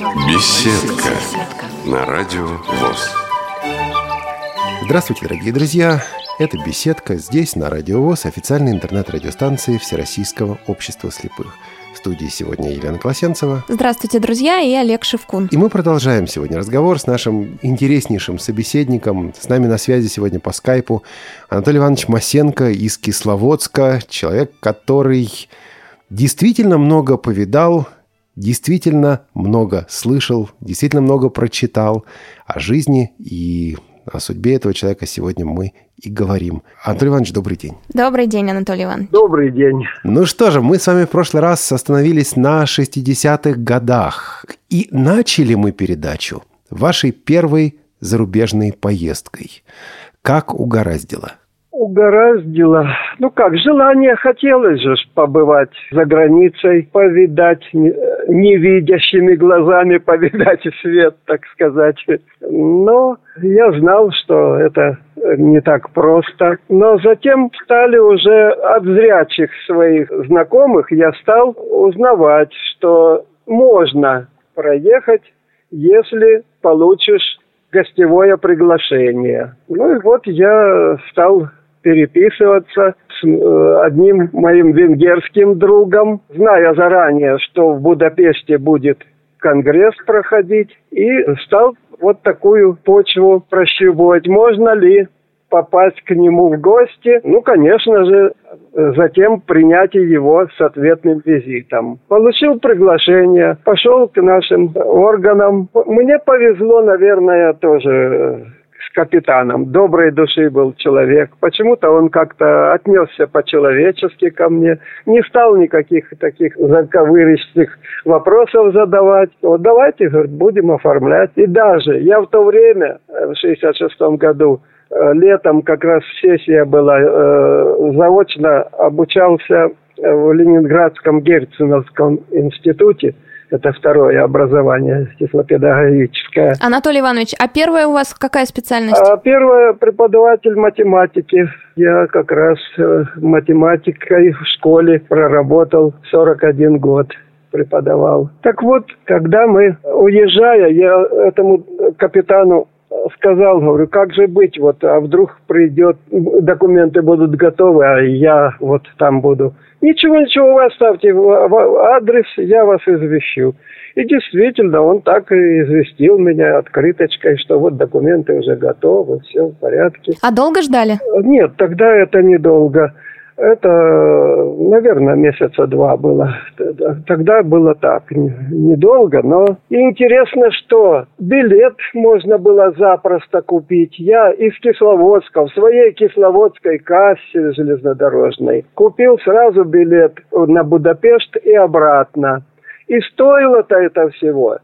Беседка на радио ВОЗ. Здравствуйте, дорогие друзья! Это «Беседка» здесь, на Радио ВОЗ, официальной интернет-радиостанции Всероссийского общества слепых. В студии сегодня Елена Колосенцева. Здравствуйте, друзья, и Олег Шевкун. И мы продолжаем сегодня разговор с нашим интереснейшим собеседником. С нами на связи сегодня по скайпу Анатолий Иванович Масенко из Кисловодска, человек, который действительно много повидал, действительно много слышал, действительно много прочитал о жизни и о судьбе этого человека сегодня мы и говорим. Анатолий Иванович, добрый день. Добрый день, Анатолий Иванович. Добрый день. Ну что же, мы с вами в прошлый раз остановились на 60-х годах. И начали мы передачу вашей первой зарубежной поездкой. Как угораздило? Угораздило. Ну как, желание хотелось же побывать за границей, повидать невидящими глазами, повидать свет, так сказать. Но я знал, что это не так просто. Но затем стали уже от зрячих своих знакомых, я стал узнавать, что можно проехать, если получишь гостевое приглашение. Ну и вот я стал переписываться с э, одним моим венгерским другом, зная заранее, что в Будапеште будет конгресс проходить, и стал вот такую почву прощупывать. Можно ли попасть к нему в гости? Ну, конечно же, затем принятие его с ответным визитом. Получил приглашение, пошел к нашим органам. Мне повезло, наверное, тоже с капитаном. Доброй души был человек. Почему-то он как-то отнесся по-человечески ко мне. Не стал никаких таких заковыристых вопросов задавать. Вот давайте, говорит, будем оформлять. И даже я в то время, в 66 году, э, летом как раз сессия была, э, заочно обучался в Ленинградском Герценовском институте – это второе образование тифлопедагогическое. Анатолий Иванович, а первая у вас какая специальность? А первая преподаватель математики. Я как раз э, математикой в школе проработал 41 год преподавал. Так вот, когда мы, уезжая, я этому капитану сказал, говорю, как же быть, вот, а вдруг придет, документы будут готовы, а я вот там буду. Ничего, ничего, вы оставьте адрес, я вас извещу. И действительно, он так и известил меня открыточкой, что вот документы уже готовы, все в порядке. А долго ждали? Нет, тогда это недолго. Это, наверное, месяца два было. Тогда было так, недолго, но интересно, что билет можно было запросто купить. Я из Кисловодска, в своей кисловодской кассе железнодорожной, купил сразу билет на Будапешт и обратно. И стоило-то это всего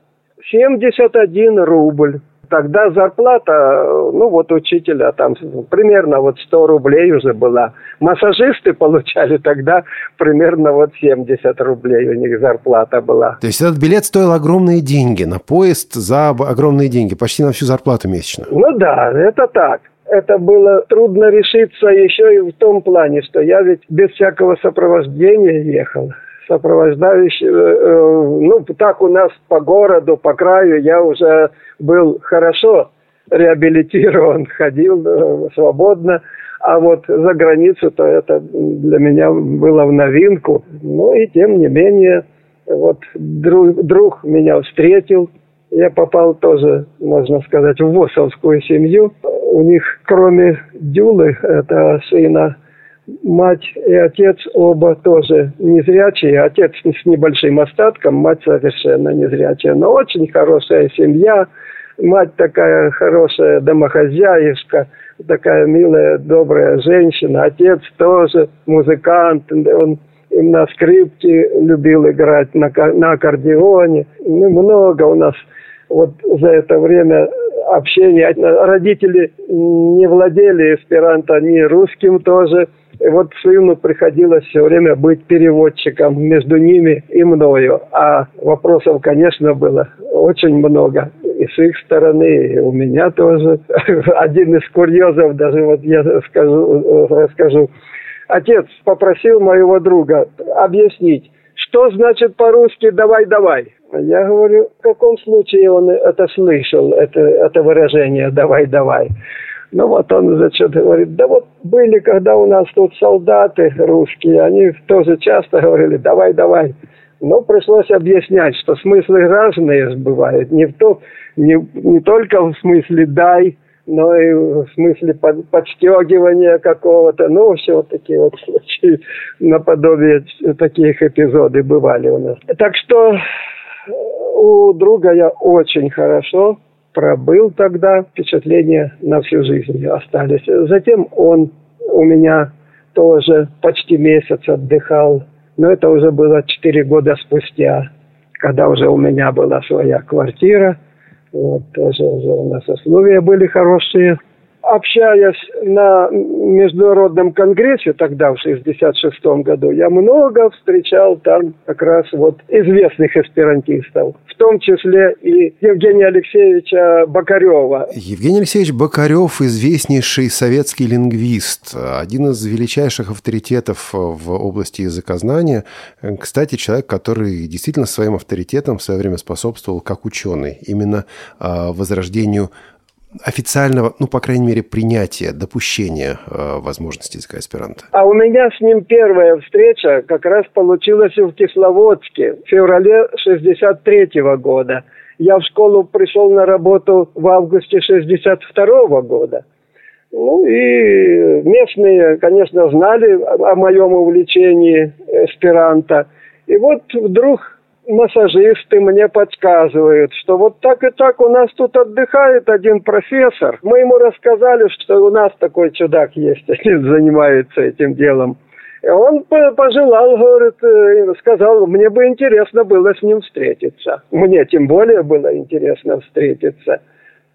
71 рубль. Тогда зарплата, ну вот учителя там примерно вот 100 рублей уже была. Массажисты получали тогда примерно вот 70 рублей у них зарплата была. То есть этот билет стоил огромные деньги на поезд за огромные деньги, почти на всю зарплату месячную. Ну да, это так это было трудно решиться еще и в том плане, что я ведь без всякого сопровождения ехал сопровождающий, э, э, ну, так у нас по городу, по краю я уже был хорошо реабилитирован, ходил э, свободно, а вот за границу-то это для меня было в новинку. Ну и тем не менее, вот друг, друг меня встретил, я попал тоже, можно сказать, в ВОСовскую семью. У них, кроме Дюлы, это сына мать и отец оба тоже незрячие. Отец с небольшим остатком, мать совершенно незрячая. Но очень хорошая семья. Мать такая хорошая домохозяйка, такая милая, добрая женщина. Отец тоже музыкант. Он на скрипке любил играть, на, на аккордеоне. Ну, много у нас вот за это время общения. Родители не владели эсперанто, ни русским тоже. И вот сыну приходилось все время быть переводчиком между ними и мною. А вопросов, конечно, было очень много. И с их стороны, и у меня тоже. Один из курьезов, даже вот я скажу, расскажу. Отец попросил моего друга объяснить, что значит по-русски «давай-давай». Я говорю, в каком случае он это слышал, это, это выражение «давай, давай». Ну вот он зачем говорит, да вот были, когда у нас тут солдаты русские, они тоже часто говорили «давай, давай». Но пришлось объяснять, что смыслы разные бывают. Не, в то, не, не только в смысле «дай», но и в смысле под, подстегивания какого-то. Ну, все вот такие вот случаи наподобие таких эпизоды бывали у нас. Так что у друга я очень хорошо пробыл тогда, впечатления на всю жизнь остались. Затем он у меня тоже почти месяц отдыхал, но это уже было четыре года спустя, когда уже у меня была своя квартира, вот, тоже уже у нас условия были хорошие общаясь на международном конгрессе тогда, в 66 году, я много встречал там как раз вот известных эсперантистов, в том числе и Евгения Алексеевича Бакарева. Евгений Алексеевич Бакарев – известнейший советский лингвист, один из величайших авторитетов в области языкознания. Кстати, человек, который действительно своим авторитетом в свое время способствовал как ученый именно а, возрождению официального, ну, по крайней мере, принятия, допущения э, возможности языка аспиранта? А у меня с ним первая встреча как раз получилась в Кисловодске в феврале 63 -го года. Я в школу пришел на работу в августе 62 -го года. Ну и местные, конечно, знали о моем увлечении эсперанто. И вот вдруг массажисты мне подсказывают, что вот так и так у нас тут отдыхает один профессор. Мы ему рассказали, что у нас такой чудак есть, занимается этим делом. И он пожелал, говорит, э, сказал, мне бы интересно было с ним встретиться. Мне тем более было интересно встретиться.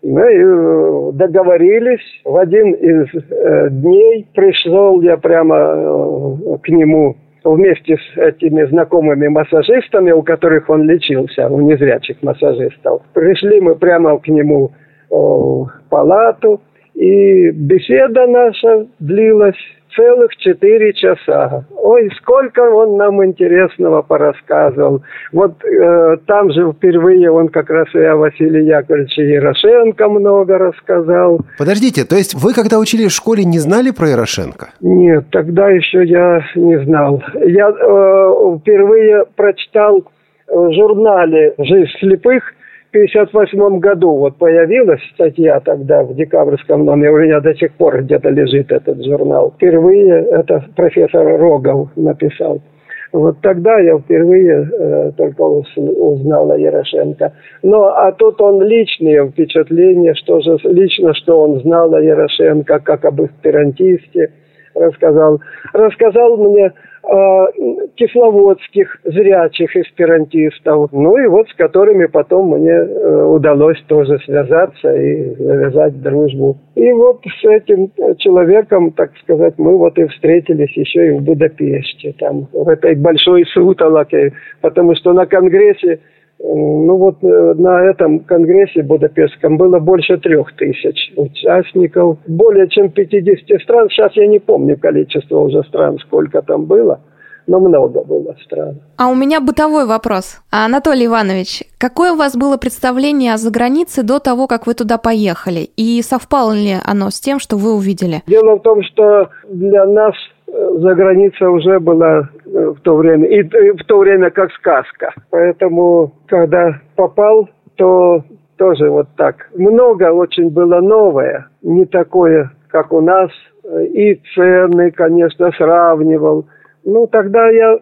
Мы э, договорились. В один из э, дней пришел я прямо к нему вместе с этими знакомыми массажистами, у которых он лечился, у незрячих массажистов. Пришли мы прямо к нему в палату, и беседа наша длилась целых четыре часа. Ой, сколько он нам интересного порассказывал. Вот э, там же впервые он как раз и о Василии Яковлевиче Ярошенко много рассказал. Подождите, то есть вы, когда учились в школе, не знали про Ярошенко? Нет, тогда еще я не знал. Я э, впервые прочитал в журнале «Жизнь слепых» 1958 году вот появилась статья тогда в декабрьском номере, у меня до сих пор где-то лежит этот журнал. Впервые это профессор Рогов написал. Вот тогда я впервые э, только о Ярошенко. Но а тут он личные впечатления, что же лично, что он знал о Ярошенко, как об эсперантисте рассказал. Рассказал мне кисловодских зрячих эсперантистов, ну и вот с которыми потом мне э, удалось тоже связаться и завязать дружбу. И вот с этим человеком, так сказать, мы вот и встретились еще и в Будапеште, там, в этой большой сутолоке, потому что на конгрессе ну вот э, на этом конгрессе Будапештском было больше трех тысяч участников, более чем 50 стран. Сейчас я не помню количество уже стран, сколько там было но много было стран. А у меня бытовой вопрос. Анатолий Иванович, какое у вас было представление о загранице до того, как вы туда поехали? И совпало ли оно с тем, что вы увидели? Дело в том, что для нас за граница уже была э, в то время, и в то время как сказка. Поэтому, когда попал, то тоже вот так. Много очень было новое, не такое, как у нас. И цены, конечно, сравнивал. Ну, тогда я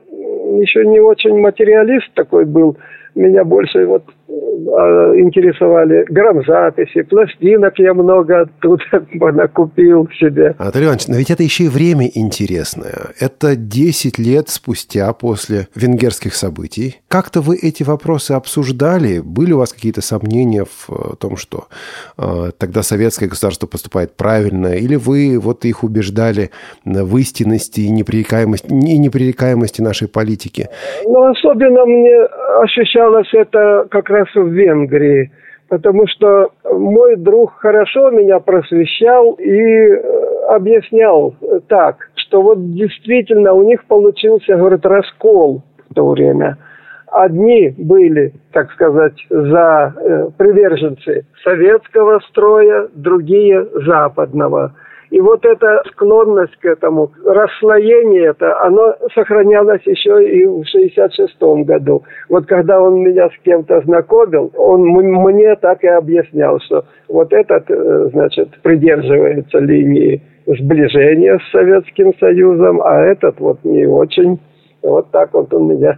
еще не очень материалист такой был. Меня больше вот интересовали грамзаписи, пластинок я много оттуда накупил себе. Анатолий Иванович, но ведь это еще и время интересное. Это 10 лет спустя после венгерских событий. Как-то вы эти вопросы обсуждали? Были у вас какие-то сомнения в э, том, что э, тогда советское государство поступает правильно? Или вы вот их убеждали в истинности и непререкаемости, и непререкаемости нашей политики? Ну, особенно мне ощущалось это как раз в Венгрии, потому что мой друг хорошо меня просвещал и э, объяснял так, что вот действительно у них получился, говорит, раскол в то время. Одни были, так сказать, за э, приверженцы советского строя, другие западного. И вот эта склонность к этому, расслоение это, оно сохранялось еще и в 66 году. Вот когда он меня с кем-то знакомил, он мне так и объяснял, что вот этот, э, значит, придерживается линии сближения с Советским Союзом, а этот вот не очень. Вот так вот он меня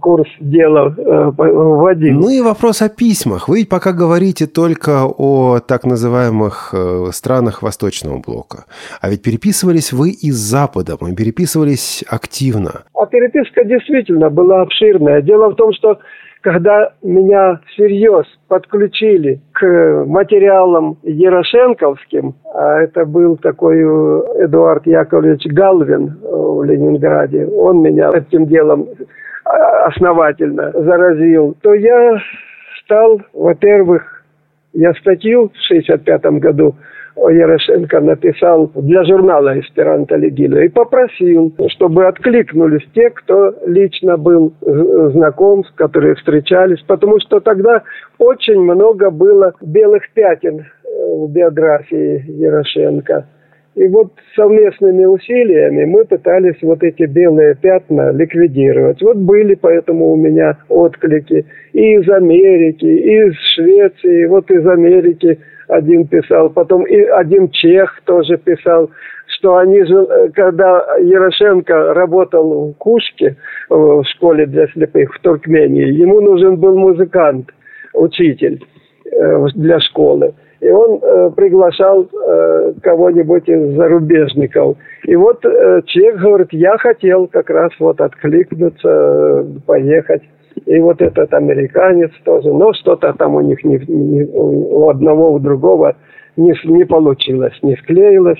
курс дела э, вводил. Ну и вопрос о письмах. Вы пока говорите только о так называемых э, странах Восточного блока. А ведь переписывались вы и с Западом, и переписывались активно. А переписка действительно была обширная. Дело в том, что когда меня всерьез подключили к материалам Ярошенковским, а это был такой э, Эдуард Яковлевич Галвин в Ленинграде, он меня этим делом основательно заразил, то я стал, во-первых, я статью в 65 году Ярошенко написал для журнала «Эсперанто Легиля» и попросил, чтобы откликнулись те, кто лично был знаком, с которые встречались, потому что тогда очень много было белых пятен э, в биографии Ярошенко – и вот совместными усилиями мы пытались вот эти белые пятна ликвидировать. Вот были поэтому у меня отклики и из Америки, и из Швеции. Вот из Америки один писал, потом и один чех тоже писал, что они же, когда Ярошенко работал в Кушке, в школе для слепых в Туркмении, ему нужен был музыкант, учитель э, для школы и он э, приглашал э, кого-нибудь из зарубежников. И вот э, человек говорит, я хотел как раз вот откликнуться, э, поехать. И вот этот американец тоже, но что-то там у них не, не, у одного, у другого не, не получилось, не склеилось.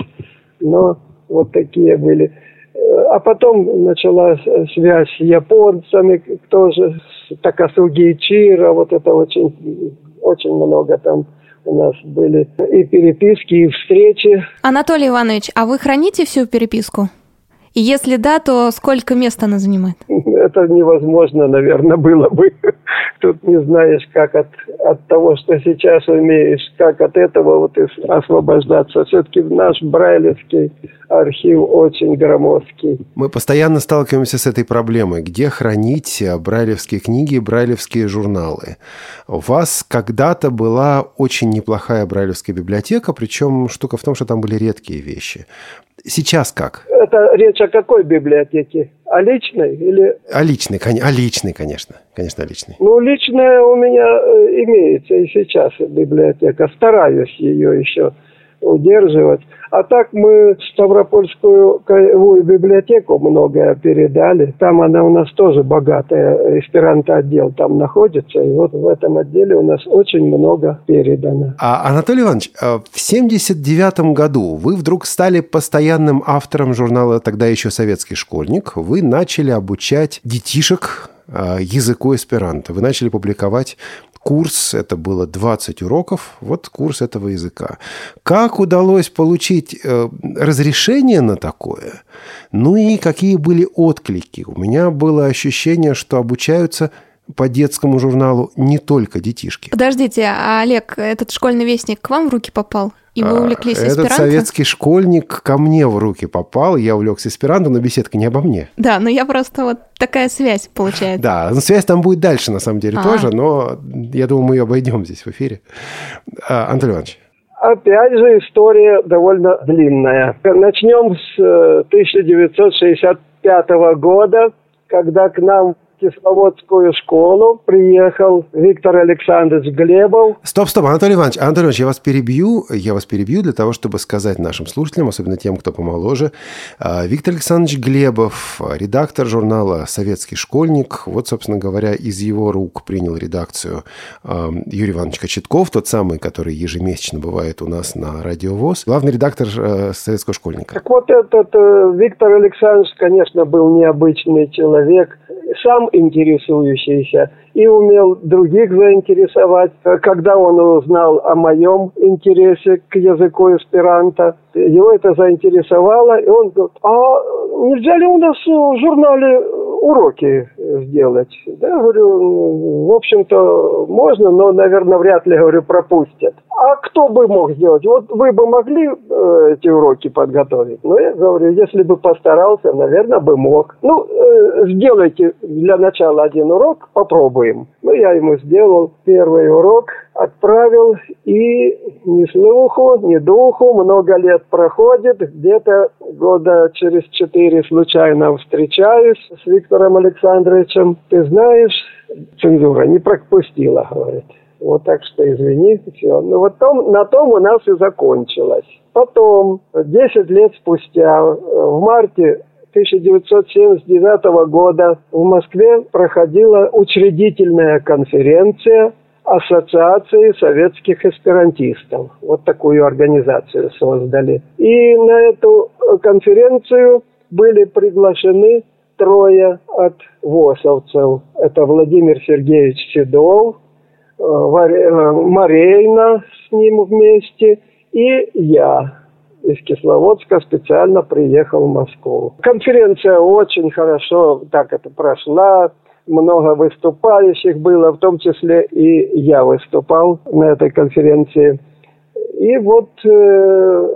Но вот такие были. Э, а потом началась связь с японцами, тоже Такасуги Ичиро, вот это очень, очень много там у нас были и переписки, и встречи. Анатолий Иванович, а вы храните всю переписку? И если да, то сколько мест она занимает? Это невозможно, наверное, было бы. Тут не знаешь, как от, от того, что сейчас умеешь, как от этого вот освобождаться. Все-таки наш брайлевский архив очень громоздкий. Мы постоянно сталкиваемся с этой проблемой. Где хранить брайлевские книги, брайлевские журналы? У вас когда-то была очень неплохая брайлевская библиотека, причем штука в том, что там были редкие вещи. Сейчас как? Это речь о какой библиотеке? О личной или... О личной, о личной, конечно. Конечно, о личной. Ну, личная у меня э, имеется и сейчас библиотека. Стараюсь ее еще удерживать. А так мы Ставропольскую краевую библиотеку многое передали. Там она у нас тоже богатая, эсперанто-отдел там находится. И вот в этом отделе у нас очень много передано. А, Анатолий Иванович, а в 79 году вы вдруг стали постоянным автором журнала «Тогда еще советский школьник». Вы начали обучать детишек а, языку эсперанто. Вы начали публиковать курс, это было 20 уроков, вот курс этого языка. Как удалось получить э, разрешение на такое? Ну и какие были отклики? У меня было ощущение, что обучаются по детскому журналу не только детишки. Подождите, а Олег, этот школьный вестник к вам в руки попал? И вы а, увлеклись Этот эсперанто? советский школьник ко мне в руки попал, я увлекся эсперанто, но беседка не обо мне. Да, но я просто вот такая связь получается. Да, ну, связь там будет дальше, на самом деле, а. тоже, но я думаю, мы ее обойдем здесь в эфире. А, Антон Иванович. Опять же, история довольно длинная. Начнем с 1965 э, года, когда к нам Кисловодскую школу приехал Виктор Александрович Глебов. Стоп, стоп, Анатолий Иванович, Анатолий Иванович, я вас перебью, я вас перебью для того, чтобы сказать нашим слушателям, особенно тем, кто помоложе. А, Виктор Александрович Глебов, редактор журнала «Советский школьник». Вот, собственно говоря, из его рук принял редакцию а, Юрий Иванович Кочетков, тот самый, который ежемесячно бывает у нас на Радио ВОЗ, главный редактор а, «Советского школьника». Так вот этот э, Виктор Александрович, конечно, был необычный человек, сам интересующийся и умел других заинтересовать. Когда он узнал о моем интересе к языку эсперанто, его это заинтересовало, и он говорит, а нельзя ли у нас в журнале уроки сделать. Да, говорю, в общем-то, можно, но, наверное, вряд ли, говорю, пропустят. А кто бы мог сделать? Вот вы бы могли э, эти уроки подготовить? Ну, я говорю, если бы постарался, наверное, бы мог. Ну, э, сделайте для начала один урок, попробуем. Ну, я ему сделал первый урок, отправил, и ни слуху, ни духу, много лет проходит, где-то года через четыре случайно встречаюсь с Виктором Александровичем. Ты знаешь, цензура не пропустила, говорит. Вот так что извини, все. Ну вот том, на том у нас и закончилось. Потом, 10 лет спустя, в марте 1979 года в Москве проходила учредительная конференция Ассоциации советских эсперантистов. Вот такую организацию создали. И на эту конференцию были приглашены трое от ВОСовцев. Это Владимир Сергеевич Седов, э, э, Марейна с ним вместе и я из Кисловодска специально приехал в Москву. Конференция очень хорошо так это прошла много выступающих было, в том числе и я выступал на этой конференции. И вот, э,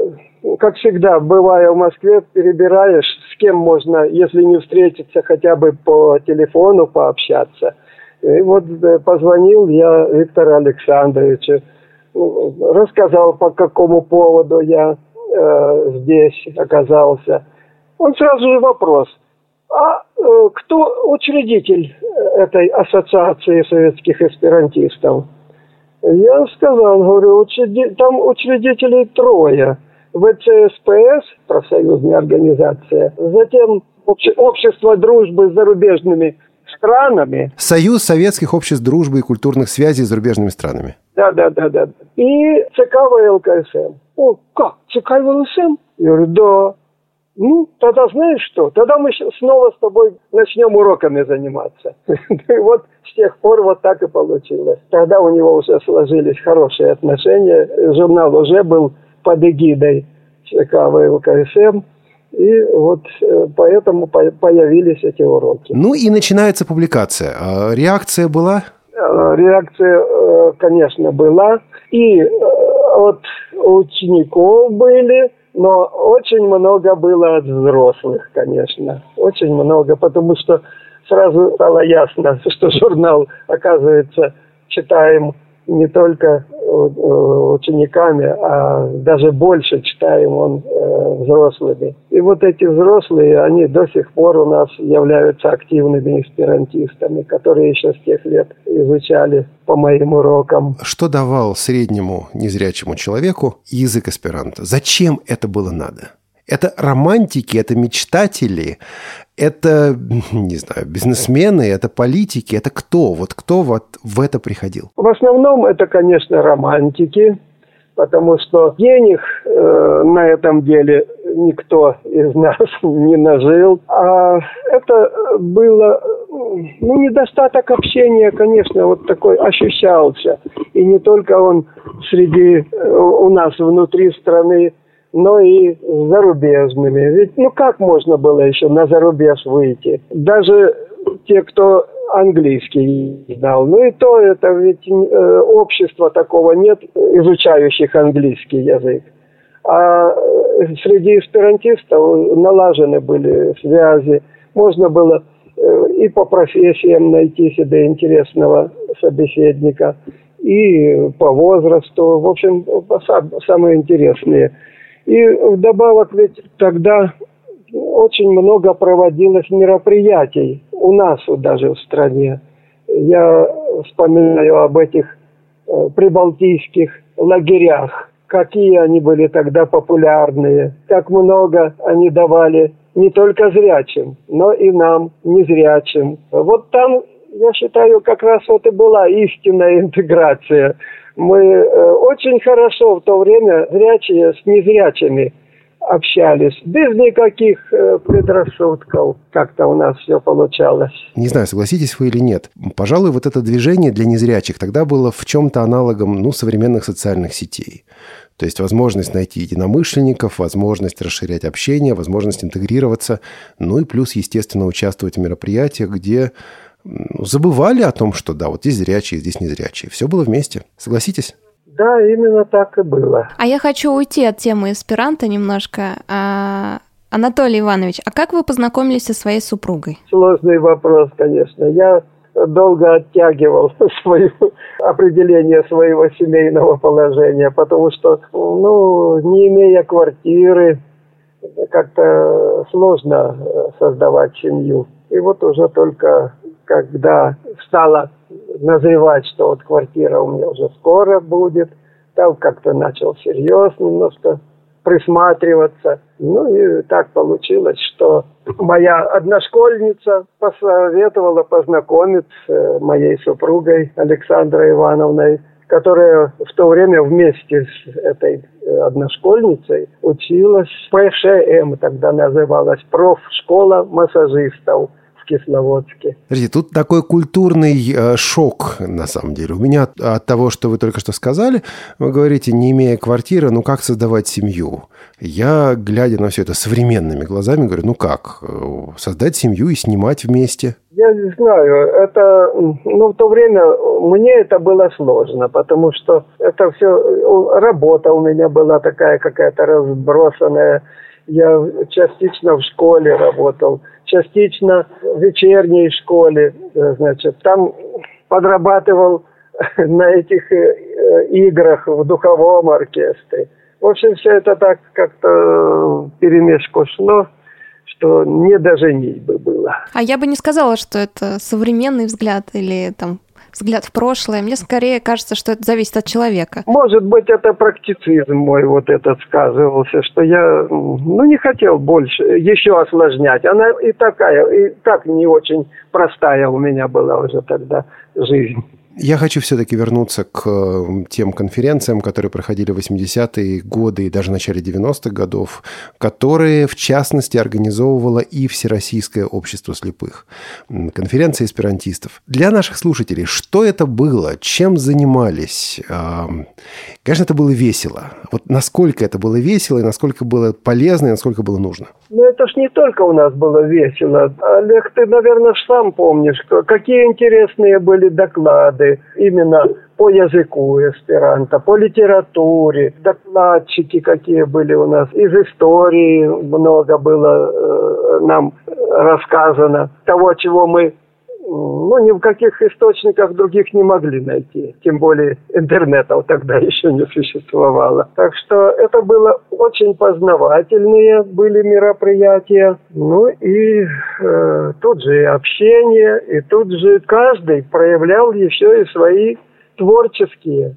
как всегда, бывая в Москве, перебираешь, с кем можно, если не встретиться, хотя бы по телефону пообщаться. И вот э, позвонил я Виктору Александровичу, рассказал, по какому поводу я э, здесь оказался. Он сразу же вопрос – а э, кто учредитель э, этой ассоциации советских эсперантистов? Я сказал, говорю, учреди... там учредителей трое. ВЦСПС, профсоюзная организация, затем обще... Общество дружбы с зарубежными странами. Союз Советских обществ дружбы и культурных связей с зарубежными странами. Да, да, да, да. И ЦК ВЛКСМ. О, как? ЦК ВЛКСМ? Я говорю, да. Ну, тогда знаешь что? Тогда мы снова с тобой начнем уроками заниматься. И вот с тех пор вот так и получилось. Тогда у него уже сложились хорошие отношения. Журнал уже был под эгидой ЧК ВЛКСМ. И вот э, поэтому появились эти уроки. Ну и начинается публикация. А реакция была? Э, реакция, э, конечно, была. И от учеников были, но очень много было от взрослых, конечно. Очень много, потому что сразу стало ясно, что журнал, оказывается, читаем не только э, учениками, а даже больше читаем он э, взрослыми. И вот эти взрослые, они до сих пор у нас являются активными эсперантистами, которые еще с тех лет изучали по моим урокам. Что давал среднему незрячему человеку язык эсперанто? Зачем это было надо? Это романтики, это мечтатели, это, не знаю, бизнесмены, это политики, это кто? Вот кто вот в это приходил? В основном это, конечно, романтики, потому что денег э, на этом деле никто из нас не нажил. А это было, ну, недостаток общения, конечно, вот такой ощущался. И не только он среди э, у нас внутри страны, но и с зарубежными. Ведь ну как можно было еще на зарубеж выйти? Даже те, кто английский знал. Ну и то это ведь э, общества такого нет, изучающих английский язык. А э, среди эсперантистов налажены были связи. Можно было э, и по профессиям найти себе интересного собеседника, и по возрасту. В общем, самые интересные – и вдобавок ведь тогда очень много проводилось мероприятий у нас вот даже в стране. Я вспоминаю об этих э, прибалтийских лагерях, какие они были тогда популярные, как много они давали не только зрячим, но и нам, незрячим. Вот там, я считаю, как раз вот и была истинная интеграция мы э, очень хорошо в то время зрячие с незрячими общались без никаких э, предрассудков. Как-то у нас все получалось. Не знаю, согласитесь вы или нет. Пожалуй, вот это движение для незрячих тогда было в чем-то аналогом ну, современных социальных сетей. То есть возможность найти единомышленников, возможность расширять общение, возможность интегрироваться, ну и плюс, естественно, участвовать в мероприятиях, где забывали о том, что да, вот здесь зрячие, здесь незрячие. Все было вместе. Согласитесь? Да, именно так и было. А я хочу уйти от темы эсперанто немножко. А, Анатолий Иванович, а как вы познакомились со своей супругой? Сложный вопрос, конечно. Я долго оттягивал свое определение своего семейного положения, потому что, ну, не имея квартиры, как-то сложно э, создавать семью. И вот уже только когда стало назревать, что вот квартира у меня уже скоро будет, там как-то начал всерьез немножко присматриваться. Ну и так получилось, что моя одношкольница посоветовала познакомиться с моей супругой Александрой Ивановной, которая в то время вместе с этой одношкольницей училась в ПШМ, тогда называлась профшкола массажистов Кисловодске. Смотрите, тут такой культурный э, шок, на самом деле. У меня от, от того, что вы только что сказали, вы говорите, не имея квартиры, ну как создавать семью? Я, глядя на все это современными глазами, говорю, ну как? Э, создать семью и снимать вместе? Я не знаю, это, ну, в то время мне это было сложно, потому что это все, работа у меня была такая какая-то разбросанная, я частично в школе работал, частично в вечерней школе, э, значит, там подрабатывал на этих э, играх в духовом оркестре. В общем, все это так как-то перемешку шло, что не доженить бы было. А я бы не сказала, что это современный взгляд или там взгляд в прошлое. Мне скорее кажется, что это зависит от человека. Может быть, это практицизм мой вот этот сказывался, что я ну, не хотел больше, еще осложнять. Она и такая, и так не очень простая у меня была уже тогда жизнь. Я хочу все-таки вернуться к э, тем конференциям, которые проходили в 80-е годы и даже в начале 90-х годов, которые, в частности, организовывало и Всероссийское общество слепых. Конференция эсперантистов. Для наших слушателей, что это было? Чем занимались? Конечно, это было весело. Вот насколько это было весело, и насколько было полезно, и насколько было нужно? Ну, это ж не только у нас было весело. Олег, ты, наверное, сам помнишь, какие интересные были доклады именно по языку эсперанто, по литературе, докладчики какие были у нас, из истории много было э, нам рассказано, того, чего мы ну, ни в каких источниках других не могли найти. Тем более интернета тогда еще не существовало. Так что это было очень познавательные были мероприятия. Ну и э, тут же и общение, и тут же каждый проявлял еще и свои творческие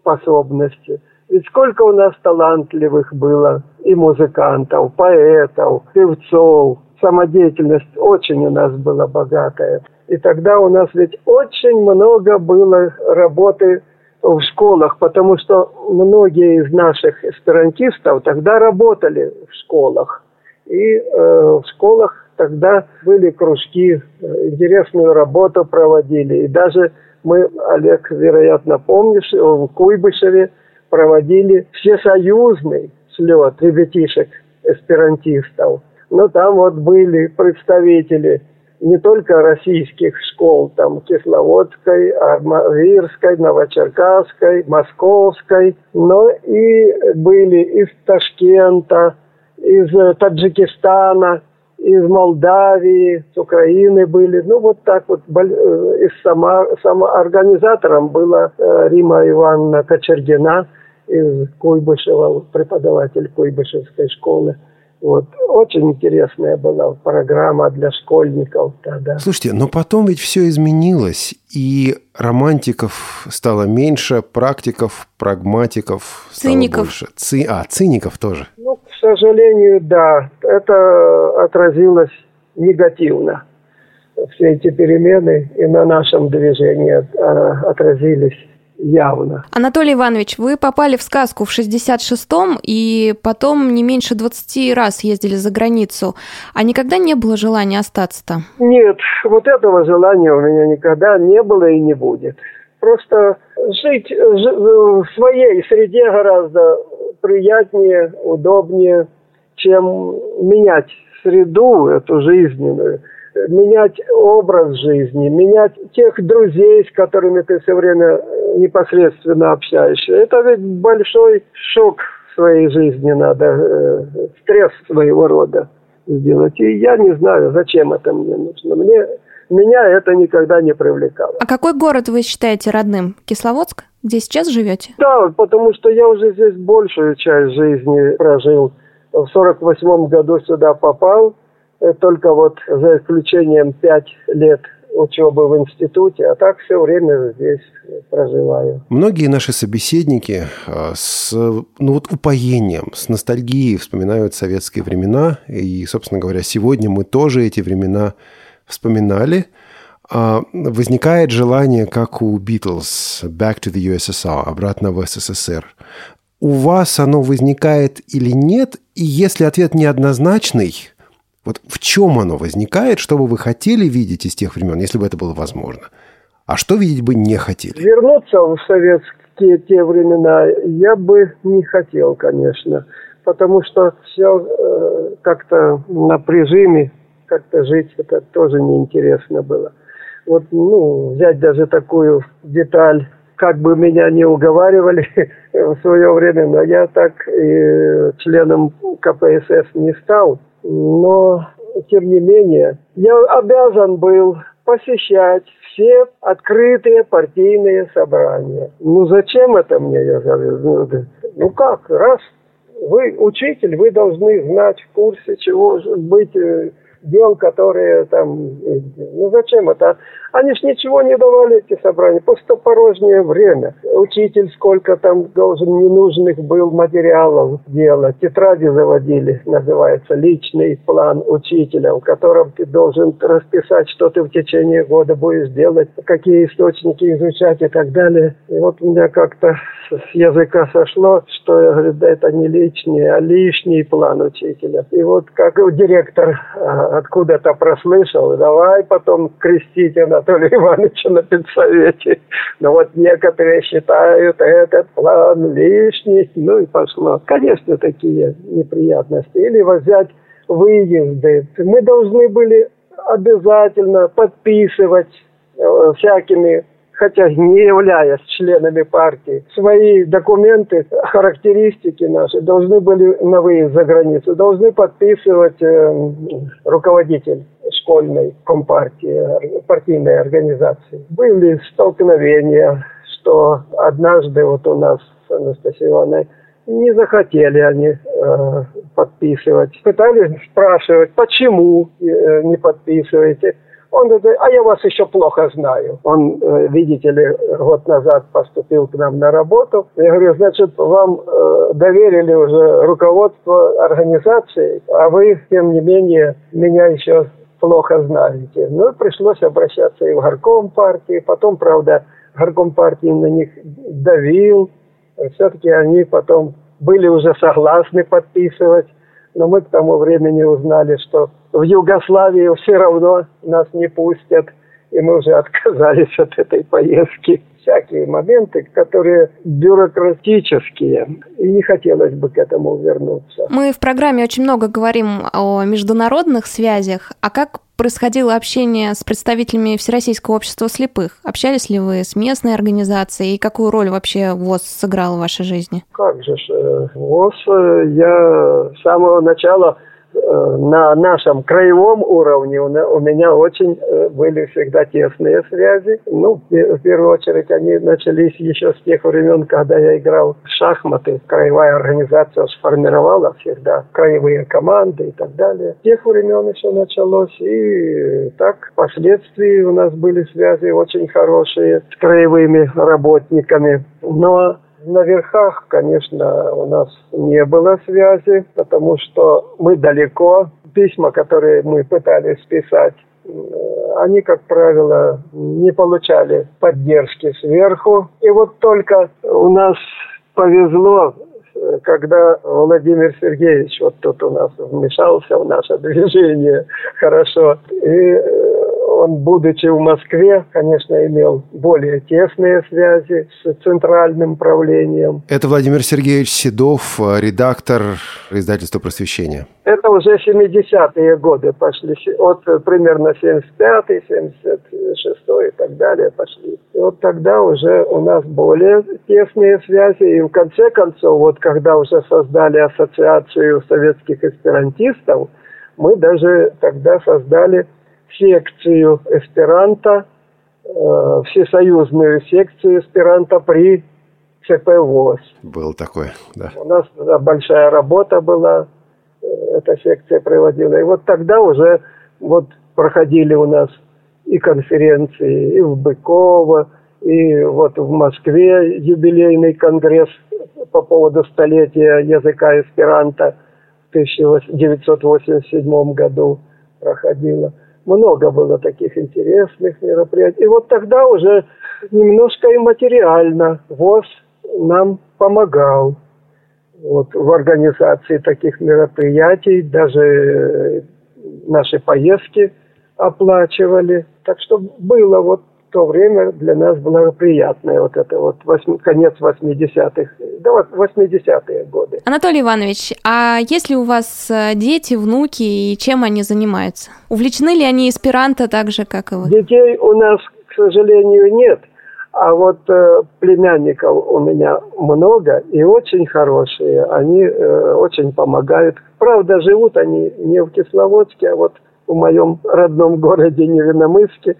способности. Ведь сколько у нас талантливых было и музыкантов, поэтов, певцов. Самодеятельность очень у нас была богатая. И тогда у нас ведь очень много было работы в школах, потому что многие из наших эсперантистов тогда работали в школах. И э, в школах тогда были кружки, э, интересную работу проводили. И даже мы, Олег, вероятно, помнишь, в Куйбышеве проводили всесоюзный слет ребятишек эсперантистов. Но там вот были представители не только российских школ, там Кисловодской, Армавирской, Новочеркасской, Московской, но и были из Ташкента, из Таджикистана, из Молдавии, с Украины были. Ну, вот так вот. Э, из сама, сама организатором была э, Рима Ивановна Кочергина из Куйбышева, преподаватель Куйбышевской школы. Вот. Очень интересная была программа для школьников тогда. Слушайте, но потом ведь все изменилось, и романтиков стало меньше, практиков, прагматиков циников. стало больше. Ци... А, циников тоже. Ну, к сожалению, да. Это отразилось негативно. Все эти перемены и на нашем движении а, отразились явно. Анатолий Иванович, вы попали в сказку в 66-м и потом не меньше 20 раз ездили за границу. А никогда не было желания остаться-то? Нет, вот этого желания у меня никогда не было и не будет. Просто жить в своей среде гораздо приятнее, удобнее, чем менять среду эту жизненную – менять образ жизни, менять тех друзей, с которыми ты все время непосредственно общаешься. Это ведь большой шок в своей жизни надо, э, стресс своего рода сделать. И я не знаю, зачем это мне нужно. Мне, меня это никогда не привлекало. А какой город вы считаете родным? Кисловодск? Где сейчас живете? Да, потому что я уже здесь большую часть жизни прожил. В сорок восьмом году сюда попал – Э, только вот за исключением пять лет учебы в институте, а так все время здесь проживаю. Многие наши собеседники а, с ну вот упоением, с ностальгией вспоминают советские времена. И, собственно говоря, сегодня мы тоже эти времена вспоминали. А, возникает желание, как у Beatles, «Back to the USSR», обратно в СССР. У вас оно возникает или нет? И если ответ неоднозначный – вот в чем оно возникает, что бы вы хотели видеть из тех времен, если бы это было возможно? А что видеть бы не хотели? Вернуться в советские те времена я бы не хотел, конечно. Потому что все э, как-то на прижиме, как-то жить, это тоже неинтересно было. Вот, ну, взять даже такую деталь, как бы меня не уговаривали в свое время, но я так и членом КПСС не стал но тем не менее я обязан был посещать все открытые партийные собрания. Ну зачем это мне, я говорю, ну, как, раз вы учитель, вы должны знать в курсе, чего быть э, дел, которые там... Ну зачем это? Они ж ничего не давали, эти собрания, пустопорожнее время. Учитель сколько там должен ненужных был материалов делать. Тетради заводили, называется, личный план учителя, в котором ты должен расписать, что ты в течение года будешь делать, какие источники изучать и так далее. И вот у меня как-то с языка сошло, что я говорю, да это не личный, а лишний план учителя. И вот как директор а, откуда-то прослышал, давай потом крестить Анатолия Ивановича на педсовете. Но вот некоторые считают этот план лишний, ну и пошло. Конечно, такие неприятности. Или взять выезды. Мы должны были обязательно подписывать э, всякими хотя не являясь членами партии, свои документы, характеристики наши должны были на выезд за границу, должны подписывать э, руководитель школьной компартии, партийной организации. Были столкновения, что однажды вот у нас с Анастасией Ивановной не захотели они э, подписывать. Пытались спрашивать, почему э, не подписываете. Он говорит, а я вас еще плохо знаю. Он, э, видите ли, год назад поступил к нам на работу. Я говорю, значит, вам э, доверили уже руководство организации, а вы, тем не менее, меня еще плохо знаете. Ну, пришлось обращаться и в горком партии. Потом, правда, горком партии на них давил. Все-таки они потом были уже согласны подписывать. Но мы к тому времени узнали, что в Югославию все равно нас не пустят, и мы уже отказались от этой поездки. Всякие моменты, которые бюрократические, и не хотелось бы к этому вернуться. Мы в программе очень много говорим о международных связях, а как происходило общение с представителями Всероссийского общества слепых? Общались ли вы с местной организацией и какую роль вообще ВОЗ сыграл в вашей жизни? Как же, э, ВОЗ э, я с самого начала на нашем краевом уровне у меня очень э, были всегда тесные связи. Ну, в первую очередь, они начались еще с тех времен, когда я играл в шахматы. Краевая организация сформировала всегда краевые команды и так далее. С тех времен еще началось. И так, впоследствии у нас были связи очень хорошие с краевыми работниками. Но на верхах, конечно, у нас не было связи, потому что мы далеко. Письма, которые мы пытались писать они, как правило, не получали поддержки сверху. И вот только у нас повезло, когда Владимир Сергеевич вот тут у нас вмешался в наше движение хорошо. И он, будучи в Москве, конечно, имел более тесные связи с центральным правлением. Это Владимир Сергеевич Седов, редактор издательства «Просвещение». Это уже 70-е годы пошли, от примерно 75-й, 76-й и так далее пошли. И вот тогда уже у нас более тесные связи. И в конце концов, вот когда уже создали ассоциацию советских эсперантистов, мы даже тогда создали секцию эсперанто, э, всесоюзную секцию эсперанто при ЦП ВОЗ. Был такой, да. У нас да, большая работа была, э, эта секция проводила. И вот тогда уже вот проходили у нас и конференции, и в Быково, и вот в Москве юбилейный конгресс по поводу столетия языка эсперанто в 1987 году проходило много было таких интересных мероприятий. И вот тогда уже немножко и материально ВОЗ нам помогал вот, в организации таких мероприятий, даже э, наши поездки оплачивали. Так что было вот то время для нас благоприятное, вот это вот 8, конец 80-х, да, 80-е годы. Анатолий Иванович, а есть ли у вас э, дети, внуки, и чем они занимаются? Увлечены ли они эсперанто так же, как и вы? Детей у нас, к сожалению, нет. А вот э, племянников у меня много и очень хорошие. Они э, очень помогают. Правда, живут они не в Кисловодске, а вот в моем родном городе Невиномыске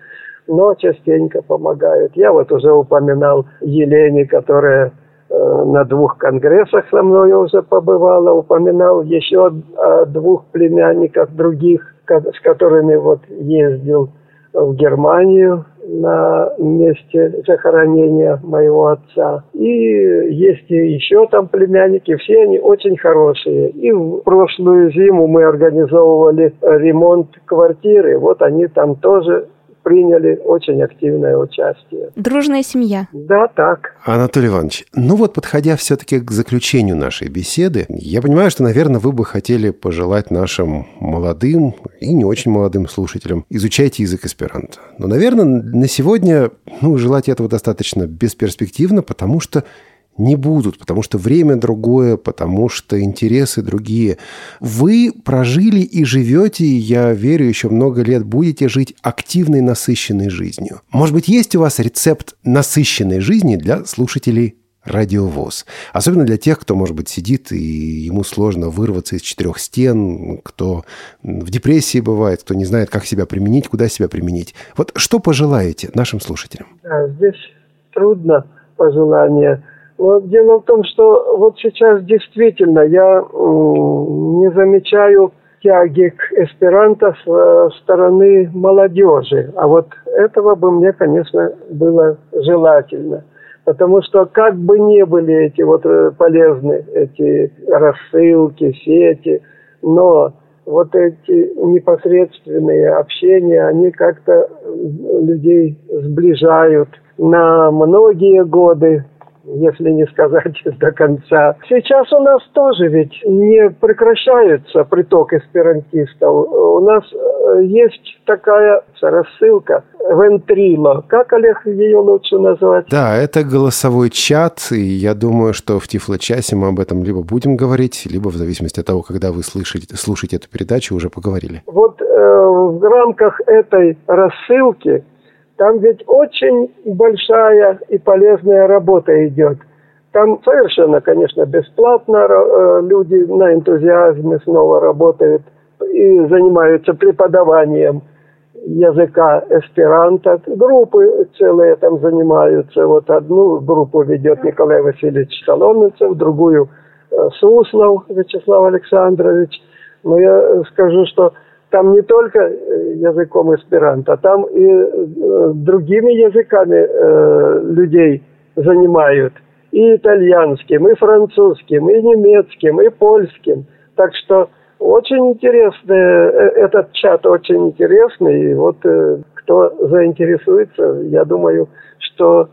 но частенько помогают. Я вот уже упоминал Елене, которая э, на двух конгрессах со мной уже побывала, упоминал еще о двух племянниках других, с которыми вот ездил в Германию на месте захоронения моего отца. И есть еще там племянники, все они очень хорошие. И в прошлую зиму мы организовывали ремонт квартиры, вот они там тоже приняли очень активное участие. Дружная семья. Да, так. Анатолий Иванович, ну вот подходя все-таки к заключению нашей беседы, я понимаю, что, наверное, вы бы хотели пожелать нашим молодым и не очень молодым слушателям изучайте язык эсперанто. Но, наверное, на сегодня ну, желать этого достаточно бесперспективно, потому что не будут, потому что время другое, потому что интересы другие. Вы прожили и живете, и я верю, еще много лет будете жить активной, насыщенной жизнью. Может быть, есть у вас рецепт насыщенной жизни для слушателей радиовоз. Особенно для тех, кто, может быть, сидит и ему сложно вырваться из четырех стен, кто в депрессии бывает, кто не знает, как себя применить, куда себя применить. Вот что пожелаете нашим слушателям? Да, здесь трудно пожелание но дело в том, что вот сейчас действительно я не замечаю тяги к эсперанто с стороны молодежи. А вот этого бы мне, конечно, было желательно. Потому что как бы не были эти вот э, полезны, эти рассылки, сети, но вот эти непосредственные общения, они как-то людей сближают на многие годы если не сказать до конца. Сейчас у нас тоже ведь не прекращается приток эсперантистов. У нас э, есть такая рассылка Вентрило. Как, Олег, ее лучше назвать? Да, это голосовой чат, и я думаю, что в Тифло-часе мы об этом либо будем говорить, либо в зависимости от того, когда вы слышите, слушаете эту передачу, уже поговорили. Вот э, в рамках этой рассылки там ведь очень большая и полезная работа идет. Там совершенно, конечно, бесплатно э, люди на энтузиазме снова работают и занимаются преподаванием языка эсперанто. Группы целые там занимаются. Вот одну группу ведет Николай Васильевич Соломенцев, другую э, Суслов Вячеслав Александрович. Но я скажу, что там не только э, языком эсперанто, там и э, другими языками э, людей занимают. И итальянским, и французским, и немецким, и польским. Так что Очень интересный, этот чат очень интересный. И вот кто заинтересуется, я думаю, что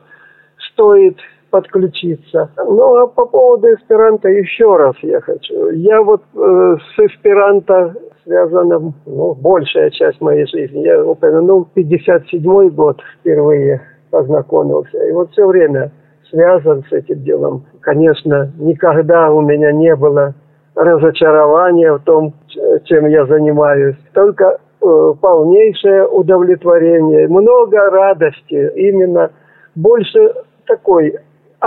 стоит подключиться. Ну, а по поводу эсперанто еще раз я хочу. Я вот э, с эсперанто связана, ну, большая часть моей жизни. Я упомянул 57 год впервые познакомился. И вот все время связан с этим делом. Конечно, никогда у меня не было разочарования в том, чем я занимаюсь. Только э, полнейшее удовлетворение, много радости, именно больше такой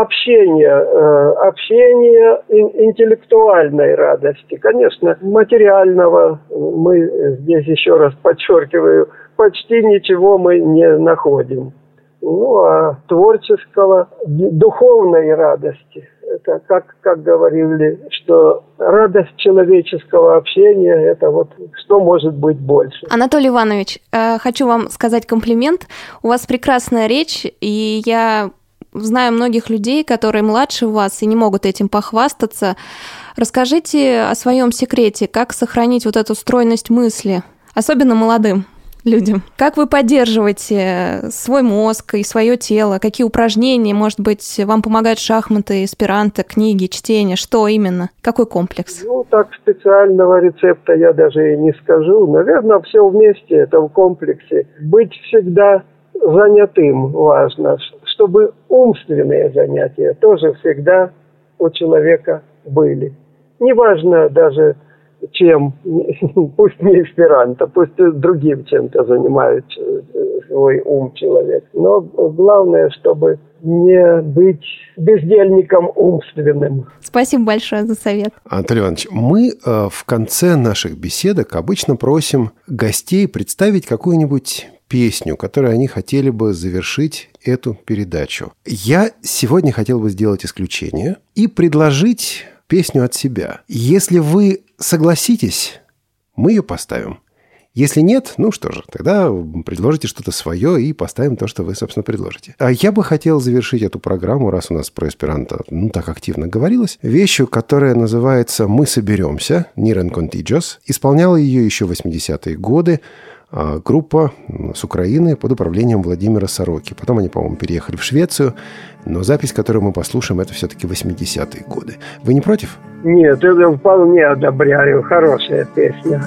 общения, э, общения интеллектуальной радости. Конечно, материального мы здесь еще раз подчеркиваю, почти ничего мы не находим. Ну, а творческого, духовной радости. Это как, как говорили, что радость человеческого общения, это вот что может быть больше. Анатолий Иванович, э, хочу вам сказать комплимент. У вас прекрасная речь, и я знаю многих людей, которые младше вас и не могут этим похвастаться. Расскажите о своем секрете, как сохранить вот эту стройность мысли, особенно молодым людям. Как вы поддерживаете свой мозг и свое тело? Какие упражнения, может быть, вам помогают шахматы, эсперанто, книги, чтение? Что именно? Какой комплекс? Ну, так специального рецепта я даже и не скажу. Наверное, все вместе, это в комплексе. Быть всегда занятым важно, чтобы умственные занятия тоже всегда у человека были. Неважно даже чем, пусть не эсперанто, пусть другим чем-то занимает э, свой ум человек. Но главное, чтобы не быть бездельником умственным. Спасибо большое за совет. Анатолий Иванович, мы э, в конце наших беседок обычно просим гостей представить какую-нибудь песню, которой они хотели бы завершить эту передачу. Я сегодня хотел бы сделать исключение и предложить песню от себя. Если вы согласитесь, мы ее поставим. Если нет, ну что же, тогда предложите что-то свое и поставим то, что вы, собственно, предложите. А я бы хотел завершить эту программу, раз у нас про эсперанто ну, так активно говорилось, вещью, которая называется «Мы соберемся», «Нирен Contigios». Исполняла ее еще в 80-е годы группа с Украины под управлением Владимира Сороки. Потом они, по-моему, переехали в Швецию, но запись, которую мы послушаем, это все-таки 80-е годы. Вы не против? Нет, это вполне одобряю. Хорошая песня.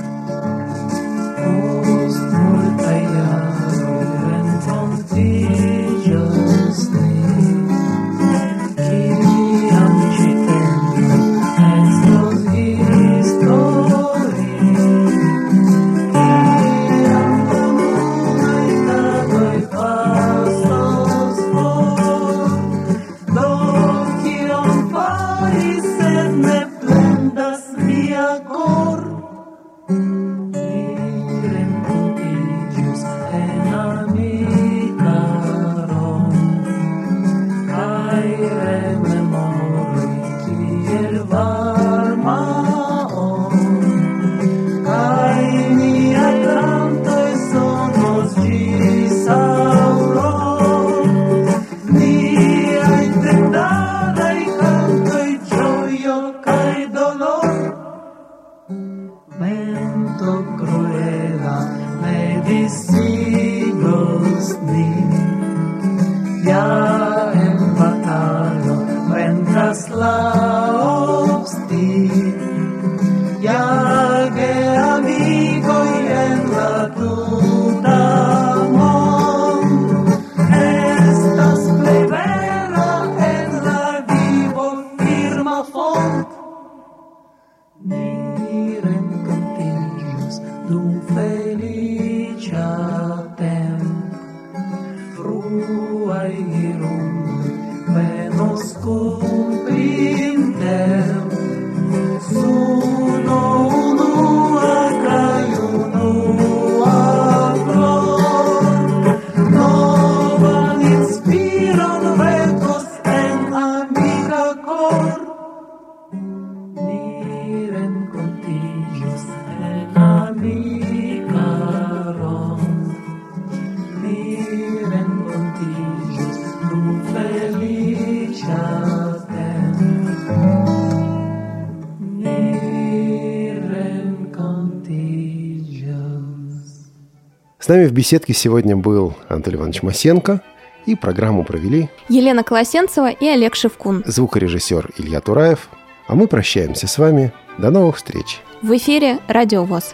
С нами в беседке сегодня был Анатолий Иванович Масенко, и программу провели Елена Колосенцева и Олег Шевкун. Звукорежиссер Илья Тураев. А мы прощаемся с вами. До новых встреч. В эфире «Радио ВОЗ».